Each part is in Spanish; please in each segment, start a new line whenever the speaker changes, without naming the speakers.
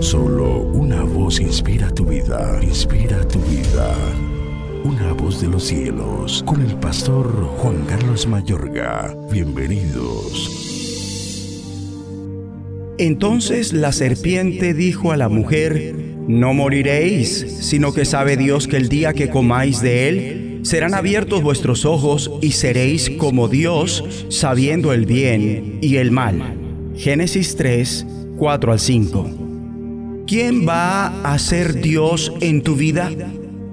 Solo una voz inspira tu vida, inspira tu vida. Una voz de los cielos, con el pastor Juan Carlos Mayorga. Bienvenidos.
Entonces la serpiente dijo a la mujer, No moriréis, sino que sabe Dios que el día que comáis de él, serán abiertos vuestros ojos y seréis como Dios, sabiendo el bien y el mal. Génesis 3, 4 al 5. ¿Quién va a ser Dios en tu vida?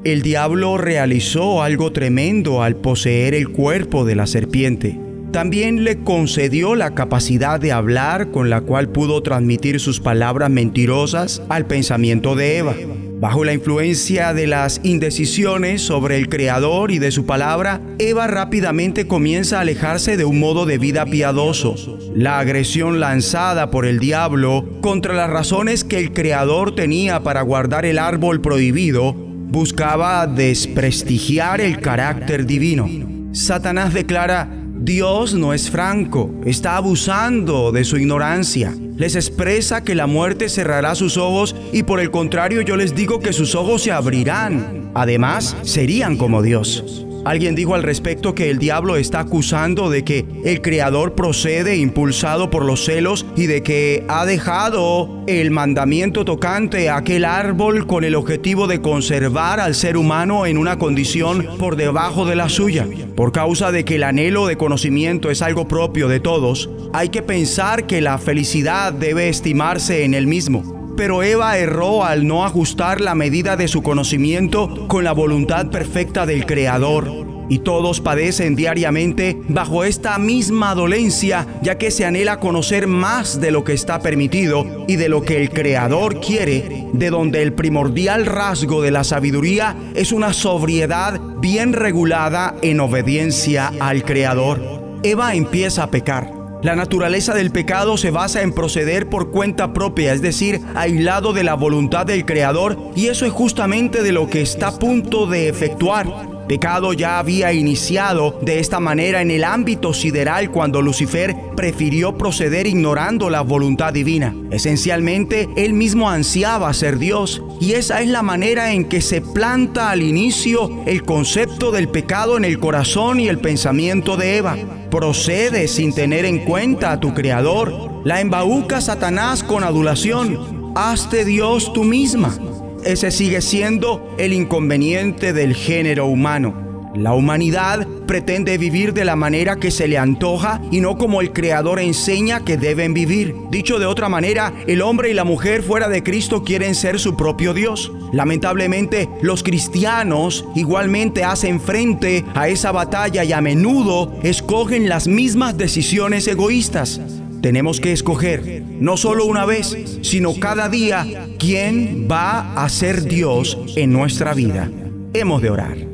El diablo realizó algo tremendo al poseer el cuerpo de la serpiente. También le concedió la capacidad de hablar con la cual pudo transmitir sus palabras mentirosas al pensamiento de Eva. Bajo la influencia de las indecisiones sobre el Creador y de su palabra, Eva rápidamente comienza a alejarse de un modo de vida piadoso. La agresión lanzada por el diablo contra las razones que el Creador tenía para guardar el árbol prohibido buscaba desprestigiar el carácter divino. Satanás declara, Dios no es franco, está abusando de su ignorancia. Les expresa que la muerte cerrará sus ojos y por el contrario yo les digo que sus ojos se abrirán. Además, serían como Dios. Alguien dijo al respecto que el diablo está acusando de que el Creador procede impulsado por los celos y de que ha dejado el mandamiento tocante a aquel árbol con el objetivo de conservar al ser humano en una condición por debajo de la suya. Por causa de que el anhelo de conocimiento es algo propio de todos, hay que pensar que la felicidad debe estimarse en el mismo. Pero Eva erró al no ajustar la medida de su conocimiento con la voluntad perfecta del Creador. Y todos padecen diariamente bajo esta misma dolencia, ya que se anhela conocer más de lo que está permitido y de lo que el Creador quiere, de donde el primordial rasgo de la sabiduría es una sobriedad bien regulada en obediencia al Creador. Eva empieza a pecar la naturaleza del pecado se basa en proceder por cuenta propia, es decir, aislado de la voluntad del Creador, y eso es justamente de lo que está a punto de efectuar. Pecado ya había iniciado de esta manera en el ámbito sideral cuando Lucifer prefirió proceder ignorando la voluntad divina. Esencialmente, él mismo ansiaba ser Dios y esa es la manera en que se planta al inicio el concepto del pecado en el corazón y el pensamiento de Eva. Procede sin tener en cuenta a tu Creador. La embauca Satanás con adulación. Hazte Dios tú misma ese sigue siendo el inconveniente del género humano. La humanidad pretende vivir de la manera que se le antoja y no como el Creador enseña que deben vivir. Dicho de otra manera, el hombre y la mujer fuera de Cristo quieren ser su propio Dios. Lamentablemente, los cristianos igualmente hacen frente a esa batalla y a menudo escogen las mismas decisiones egoístas. Tenemos que escoger, no solo una vez, sino cada día, quién va a ser Dios en nuestra vida. Hemos de orar.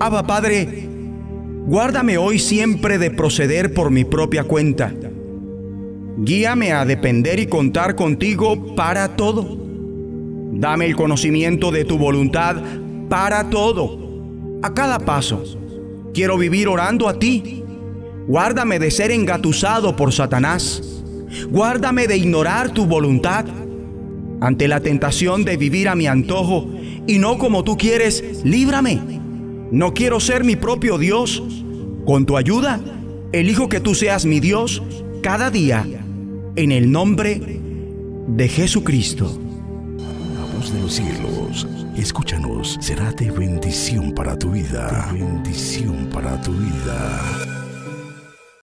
Abba Padre, guárdame hoy siempre de proceder por mi propia cuenta. Guíame a depender y contar contigo para todo. Dame el conocimiento de tu voluntad para todo. A cada paso. Quiero vivir orando a ti. Guárdame de ser engatusado por Satanás Guárdame de ignorar tu voluntad ante la tentación de vivir a mi antojo y no como tú quieres, líbrame. No quiero ser mi propio Dios. Con tu ayuda, elijo que tú seas mi Dios cada día en el nombre de Jesucristo.
La voz de los cielos, escúchanos, será de bendición para tu vida. bendición para tu vida.